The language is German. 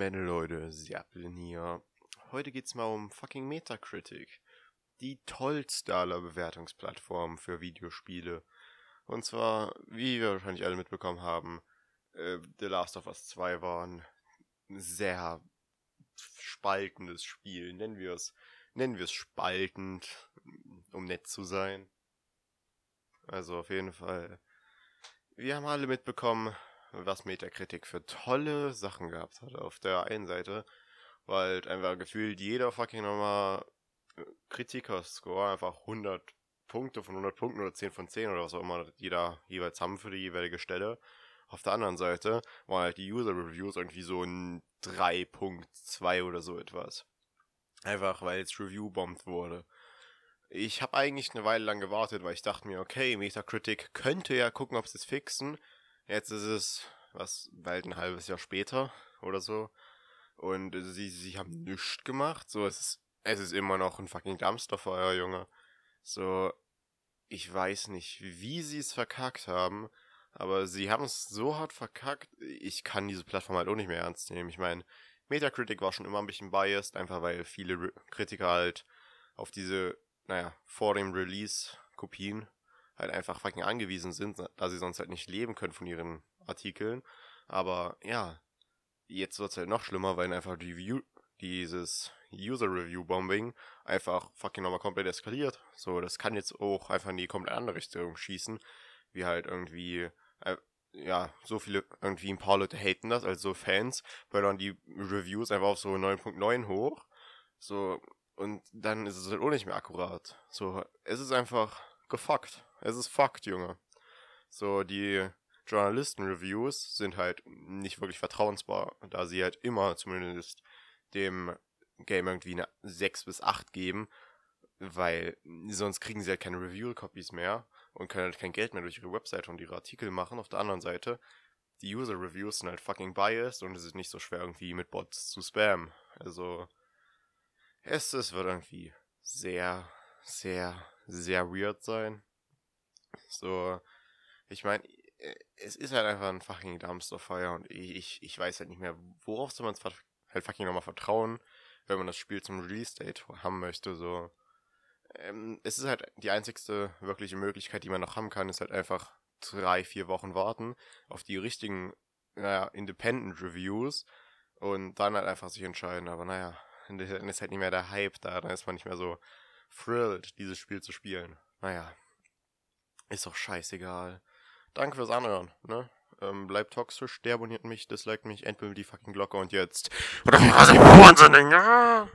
Metal, Leute. Zeppelin hier. Heute geht's mal um fucking Metacritic. Die tollste aller Bewertungsplattformen für Videospiele. Und zwar, wie wir wahrscheinlich alle mitbekommen haben, äh, The Last of Us 2 war ein sehr spaltendes Spiel. Nennen wir es, nennen wir es spaltend, um nett zu sein. Also auf jeden Fall. Wir haben alle mitbekommen, was Metakritik für tolle Sachen gehabt hat. Auf der einen Seite war halt einfach gefühlt jeder fucking nochmal äh, Kritiker-Score einfach 100 Punkte von 100 Punkten oder 10 von 10 oder was auch immer jeder jeweils haben für die jeweilige Stelle. Auf der anderen Seite waren halt die User-Reviews irgendwie so ein 3.2 oder so etwas. Einfach weil es review-bombt wurde. Ich habe eigentlich eine Weile lang gewartet, weil ich dachte mir, okay, Metacritic könnte ja gucken, ob sie es fixen. Jetzt ist es, was, bald ein halbes Jahr später oder so. Und sie, sie haben nichts gemacht. So, es ist, es ist immer noch ein fucking Dumpsterfeuer, Junge. So, ich weiß nicht, wie sie es verkackt haben, aber sie haben es so hart verkackt, ich kann diese Plattform halt auch nicht mehr ernst nehmen. Ich meine, Metacritic war schon immer ein bisschen biased, einfach weil viele Re Kritiker halt auf diese, naja, vor dem Release Kopien halt einfach fucking angewiesen sind, da sie sonst halt nicht leben können von ihren Artikeln. Aber ja, jetzt wird es halt noch schlimmer, weil einfach die View, dieses User-Review-Bombing einfach fucking nochmal komplett eskaliert. So, das kann jetzt auch einfach in die komplett andere Richtung schießen, wie halt irgendwie, äh, ja, so viele, irgendwie ein paar Leute haten das, also so Fans, weil dann die Reviews einfach auf so 9.9 hoch. So, und dann ist es halt auch nicht mehr akkurat. So, es ist einfach gefuckt. Es ist fucked, Junge. So, die Journalisten-Reviews sind halt nicht wirklich vertrauensbar, da sie halt immer zumindest dem Game irgendwie eine 6 bis 8 geben, weil sonst kriegen sie halt keine Review-Copies mehr und können halt kein Geld mehr durch ihre Webseite und ihre Artikel machen. Auf der anderen Seite, die User-Reviews sind halt fucking biased und es ist nicht so schwer irgendwie mit Bots zu spammen. Also, es, es wird irgendwie sehr, sehr, sehr weird sein. So, ich meine, äh, es ist halt einfach ein fucking Dumpsterfire und ich, ich weiß halt nicht mehr, worauf soll man es halt fucking nochmal vertrauen, wenn man das Spiel zum Release-Date haben möchte, so. Ähm, es ist halt die einzigste wirkliche Möglichkeit, die man noch haben kann, ist halt einfach drei, vier Wochen warten auf die richtigen, naja, Independent Reviews und dann halt einfach sich entscheiden, aber naja, dann ist halt nicht mehr der Hype da, dann ist man nicht mehr so thrilled, dieses Spiel zu spielen. Naja. Ist doch scheißegal. Danke fürs Anhören, ne? Ähm, bleibt toxisch, der abonniert mich, disliked mich, entbild die fucking Glocke und jetzt. Oder was ich wahnsinnig, ja!